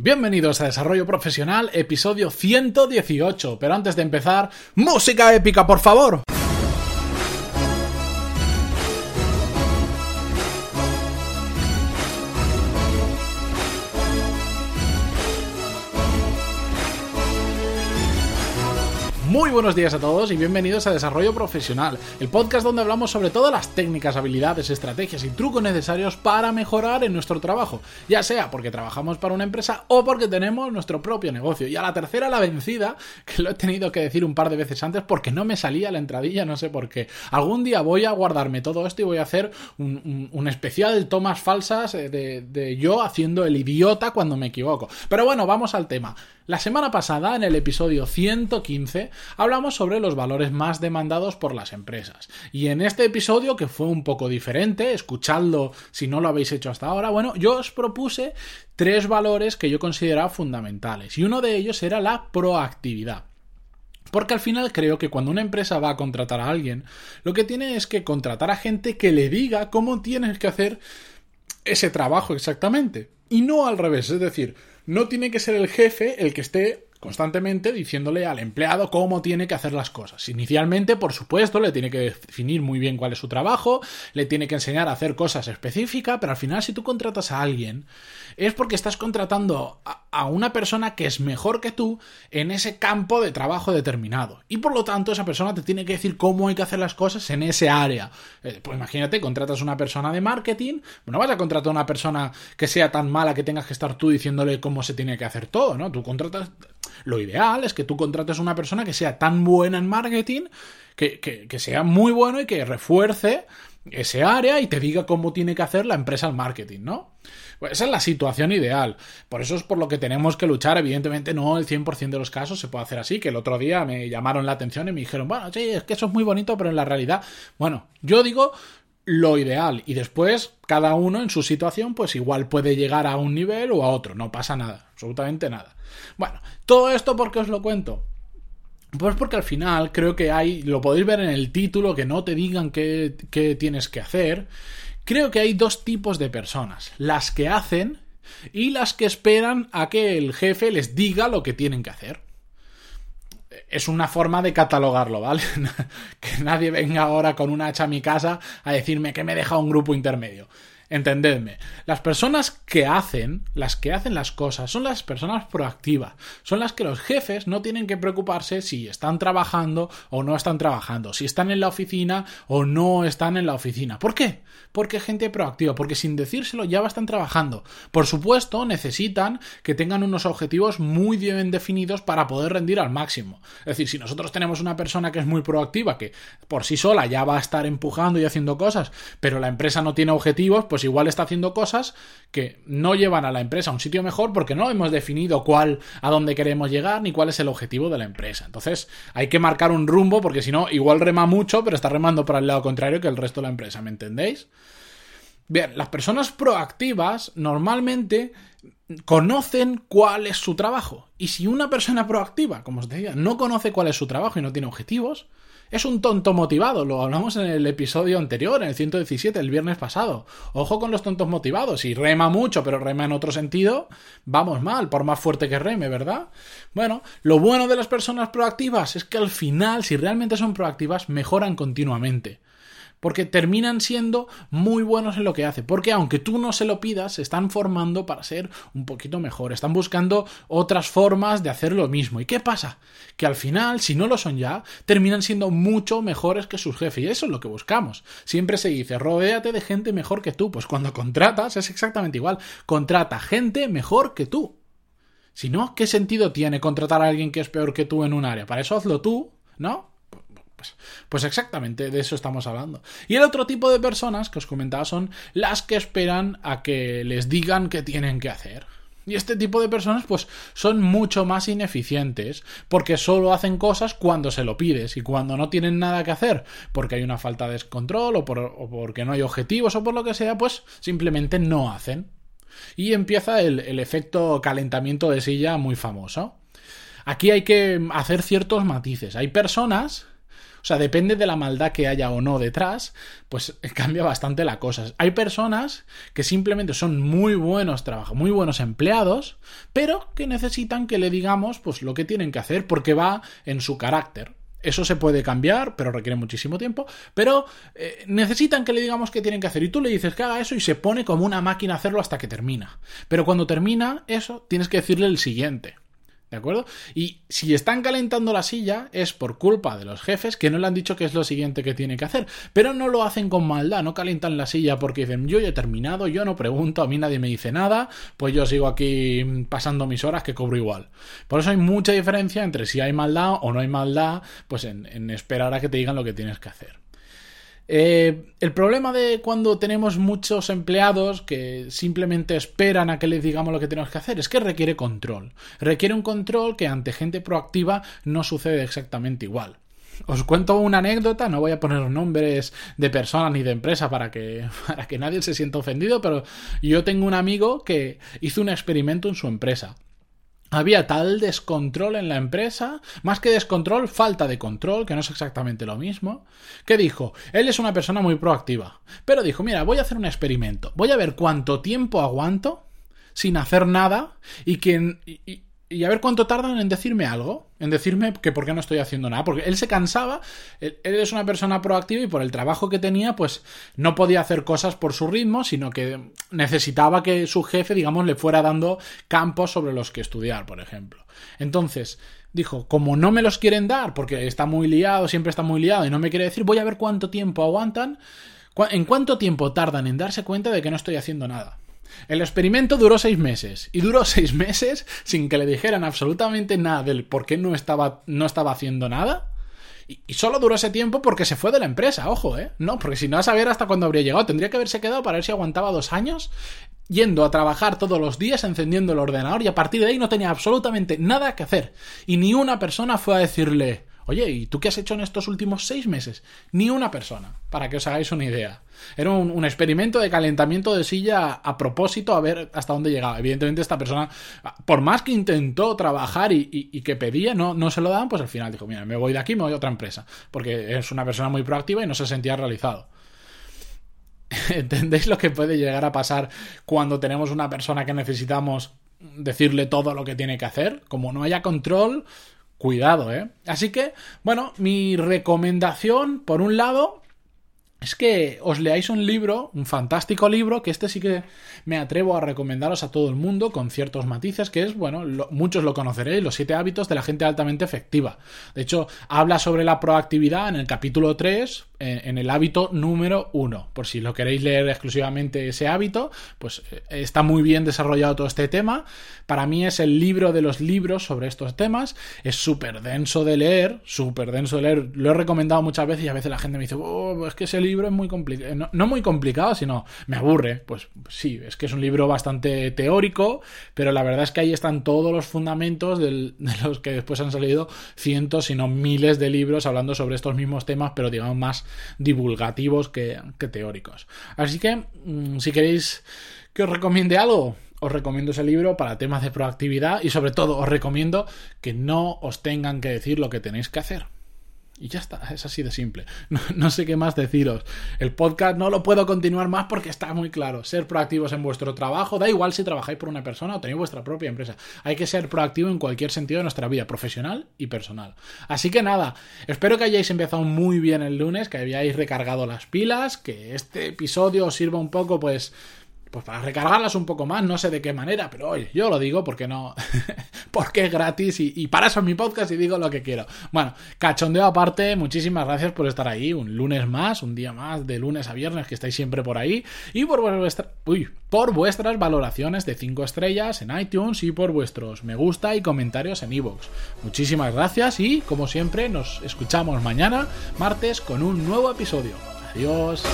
Bienvenidos a Desarrollo Profesional, episodio 118. Pero antes de empezar, música épica, por favor. Muy buenos días a todos y bienvenidos a Desarrollo Profesional, el podcast donde hablamos sobre todas las técnicas, habilidades, estrategias y trucos necesarios para mejorar en nuestro trabajo, ya sea porque trabajamos para una empresa o porque tenemos nuestro propio negocio. Y a la tercera la vencida, que lo he tenido que decir un par de veces antes porque no me salía la entradilla, no sé por qué. Algún día voy a guardarme todo esto y voy a hacer un, especial de tomas falsas de, de yo haciendo el idiota cuando me equivoco. Pero bueno, vamos al tema. La semana pasada, en el episodio 115, hablamos sobre los valores más demandados por las empresas. Y en este episodio, que fue un poco diferente, escuchadlo si no lo habéis hecho hasta ahora, bueno, yo os propuse tres valores que yo consideraba fundamentales. Y uno de ellos era la proactividad. Porque al final creo que cuando una empresa va a contratar a alguien, lo que tiene es que contratar a gente que le diga cómo tienes que hacer ese trabajo exactamente. Y no al revés, es decir, no tiene que ser el jefe el que esté constantemente diciéndole al empleado cómo tiene que hacer las cosas. Inicialmente, por supuesto, le tiene que definir muy bien cuál es su trabajo, le tiene que enseñar a hacer cosas específicas, pero al final si tú contratas a alguien es porque estás contratando a, una persona que es mejor que tú en ese campo de trabajo determinado. Y por lo tanto, esa persona te tiene que decir cómo hay que hacer las cosas en ese área. Eh, pues imagínate, contratas a una persona de marketing, no vas a contratar a una persona que sea tan mala que tengas que estar tú diciéndole cómo se tiene que hacer todo, ¿no? Tú contratas lo ideal es que tú contrates a una persona que sea tan buena en marketing, que, que, sea muy bueno y que refuerce ese área y te diga cómo tiene que hacer la empresa el marketing, ¿no? Pues esa es la situación ideal. Por eso es por lo que tenemos que luchar. Evidentemente, no el 100% de los casos se puede hacer así. Que el otro día me llamaron la atención y me dijeron, bueno, sí, es que eso es muy bonito, pero en la realidad, bueno, yo digo lo ideal y después cada uno en su situación pues igual puede llegar a un nivel o a otro, no pasa nada, absolutamente nada. Bueno, todo esto porque os lo cuento. Pues porque al final creo que hay, lo podéis ver en el título, que no te digan qué, qué tienes que hacer. Creo que hay dos tipos de personas, las que hacen y las que esperan a que el jefe les diga lo que tienen que hacer es una forma de catalogarlo, ¿vale? que nadie venga ahora con un hacha a mi casa a decirme que me deja un grupo intermedio. Entendedme, las personas que hacen, las que hacen las cosas, son las personas proactivas, son las que los jefes no tienen que preocuparse si están trabajando o no están trabajando, si están en la oficina o no están en la oficina. ¿Por qué? Porque gente proactiva, porque sin decírselo ya están trabajando. Por supuesto, necesitan que tengan unos objetivos muy bien definidos para poder rendir al máximo. Es decir, si nosotros tenemos una persona que es muy proactiva, que por sí sola ya va a estar empujando y haciendo cosas, pero la empresa no tiene objetivos, pues pues igual está haciendo cosas que no llevan a la empresa a un sitio mejor porque no hemos definido cuál, a dónde queremos llegar ni cuál es el objetivo de la empresa. Entonces hay que marcar un rumbo porque si no, igual rema mucho, pero está remando para el lado contrario que el resto de la empresa, ¿me entendéis? Bien, las personas proactivas normalmente conocen cuál es su trabajo. Y si una persona proactiva, como os decía, no conoce cuál es su trabajo y no tiene objetivos, es un tonto motivado, lo hablamos en el episodio anterior, en el 117, el viernes pasado. Ojo con los tontos motivados, si rema mucho pero rema en otro sentido, vamos mal, por más fuerte que reme, ¿verdad? Bueno, lo bueno de las personas proactivas es que al final, si realmente son proactivas, mejoran continuamente porque terminan siendo muy buenos en lo que hace, porque aunque tú no se lo pidas, se están formando para ser un poquito mejor, están buscando otras formas de hacer lo mismo. ¿Y qué pasa? Que al final, si no lo son ya, terminan siendo mucho mejores que sus jefes, y eso es lo que buscamos. Siempre se dice, rodéate de gente mejor que tú, pues cuando contratas es exactamente igual, contrata gente mejor que tú. Si no, ¿qué sentido tiene contratar a alguien que es peor que tú en un área? Para eso hazlo tú, ¿no? Pues, pues, exactamente de eso estamos hablando. Y el otro tipo de personas que os comentaba son las que esperan a que les digan qué tienen que hacer. Y este tipo de personas pues son mucho más ineficientes porque solo hacen cosas cuando se lo pides y cuando no tienen nada que hacer porque hay una falta de control o, porque no hay objetivos o por lo que sea pues simplemente no hacen. Y empieza el efecto calentamiento de silla muy famoso. Aquí hay que hacer ciertos matices. Hay personas o sea, depende de la maldad que haya o no detrás, pues cambia bastante la cosa. Hay personas que simplemente son muy buenos trabajos, muy buenos empleados, pero que necesitan que le digamos pues lo que tienen que hacer porque va en su carácter. Eso se puede cambiar, pero requiere muchísimo tiempo. Pero eh, necesitan que le digamos qué tienen que hacer. Y tú le dices que haga eso y se pone como una máquina a hacerlo hasta que termina. Pero cuando termina eso, tienes que decirle el siguiente. ¿De acuerdo? Y si están calentando la silla es por culpa de los jefes que no le han dicho qué es lo siguiente que tiene que hacer. Pero no lo hacen con maldad, no calientan la silla porque dicen yo ya he terminado, yo no pregunto, a mí nadie me dice nada, pues yo sigo aquí pasando mis horas que cobro igual. Por eso hay mucha diferencia entre si hay maldad o no hay maldad, pues en, en esperar a que te digan lo que tienes que hacer. Eh, el problema de cuando tenemos muchos empleados que simplemente esperan a que les digamos lo que tenemos que hacer es que requiere control. Requiere un control que ante gente proactiva no sucede exactamente igual. Os cuento una anécdota, no voy a poner nombres de personas ni de empresas para que, para que nadie se sienta ofendido, pero yo tengo un amigo que hizo un experimento en su empresa había tal descontrol en la empresa, más que descontrol, falta de control, que no es exactamente lo mismo, que dijo, él es una persona muy proactiva, pero dijo, mira, voy a hacer un experimento, voy a ver cuánto tiempo aguanto sin hacer nada y, que, a ver cuánto tardan en decirme algo, en decirme que por qué no estoy haciendo nada, porque él se cansaba, él, es una persona proactiva y por el trabajo que tenía, pues no podía hacer cosas por su ritmo, sino que necesitaba que su jefe, digamos, le fuera dando campos sobre los que estudiar, por ejemplo. Entonces, dijo, como no me los quieren dar, porque está muy liado, siempre está muy liado y no me quiere decir, voy a ver cuánto tiempo aguantan, en cuánto tiempo tardan en darse cuenta de que no estoy haciendo nada. El experimento duró seis meses y duró seis meses sin que le dijeran absolutamente nada del por qué no estaba, no estaba haciendo nada. Y, solo duró ese tiempo porque se fue de la empresa, ojo, ¿eh? No, porque si no a saber hasta cuándo habría llegado, tendría que haberse quedado para ver si aguantaba dos años yendo a trabajar todos los días, encendiendo el ordenador y a partir de ahí no tenía absolutamente nada que hacer. Y ni una persona fue a decirle, Oye, ¿y tú qué has hecho en estos últimos seis meses? Ni una persona, para que os hagáis una idea. Era un, experimento de calentamiento de silla a propósito a ver hasta dónde llegaba. Evidentemente esta persona, por más que intentó trabajar y, que pedía, no, no se lo daban, pues al final dijo, mira, me voy de aquí, me voy a otra empresa. Porque es una persona muy proactiva y no se sentía realizado. ¿Entendéis lo que puede llegar a pasar cuando tenemos una persona que necesitamos decirle todo lo que tiene que hacer? Como no haya control, Cuidado, ¿eh? Así que, bueno, mi recomendación, por un lado, es que os leáis un libro, un fantástico libro, que este sí que me atrevo a recomendaros a todo el mundo con ciertos matices, que es, bueno, muchos lo conoceréis, los siete hábitos de la gente altamente efectiva. De hecho, habla sobre la proactividad en el capítulo 3, en el hábito número 1. Por si lo queréis leer exclusivamente ese hábito, pues eh, está muy bien desarrollado todo este tema. Para mí es el libro de los libros sobre estos temas. Es súper denso de leer, súper denso de leer. Lo he recomendado muchas veces y a veces la gente me dice, oh, es que ese libro es muy complicado. No, muy complicado, sino me aburre. Pues sí, es que es un libro bastante teórico, pero la verdad es que ahí están todos los fundamentos de los que después han salido cientos, si no miles de libros hablando sobre estos mismos temas, pero digamos más divulgativos que, teóricos. Así que, mm, si queréis que os recomiende algo, os recomiendo ese libro para temas de proactividad y sobre todo os recomiendo que no os tengan que decir lo que tenéis que hacer. Y ya está, es así de simple. No, sé qué más deciros. El podcast no lo puedo continuar más porque está muy claro. Ser proactivos en vuestro trabajo, da igual si trabajáis por una persona o tenéis vuestra propia empresa. Hay que ser proactivo en cualquier sentido de nuestra vida, profesional y personal. Así que nada, espero que hayáis empezado muy bien el lunes, que hayáis recargado las pilas, que este episodio os sirva un poco, pues pues para recargarlas un poco más, no sé de qué manera, pero oye, yo lo digo porque no, porque es gratis y, para eso es mi podcast y digo lo que quiero. Bueno, cachondeo aparte, muchísimas gracias por estar ahí, un lunes más, un día más, de lunes a viernes que estáis siempre por ahí y por, vuestra, uy, por vuestras valoraciones de 5 estrellas en iTunes y por vuestros me gusta y comentarios en iVoox. Muchísimas gracias y, como siempre, nos escuchamos mañana, martes, con un nuevo episodio. Adiós.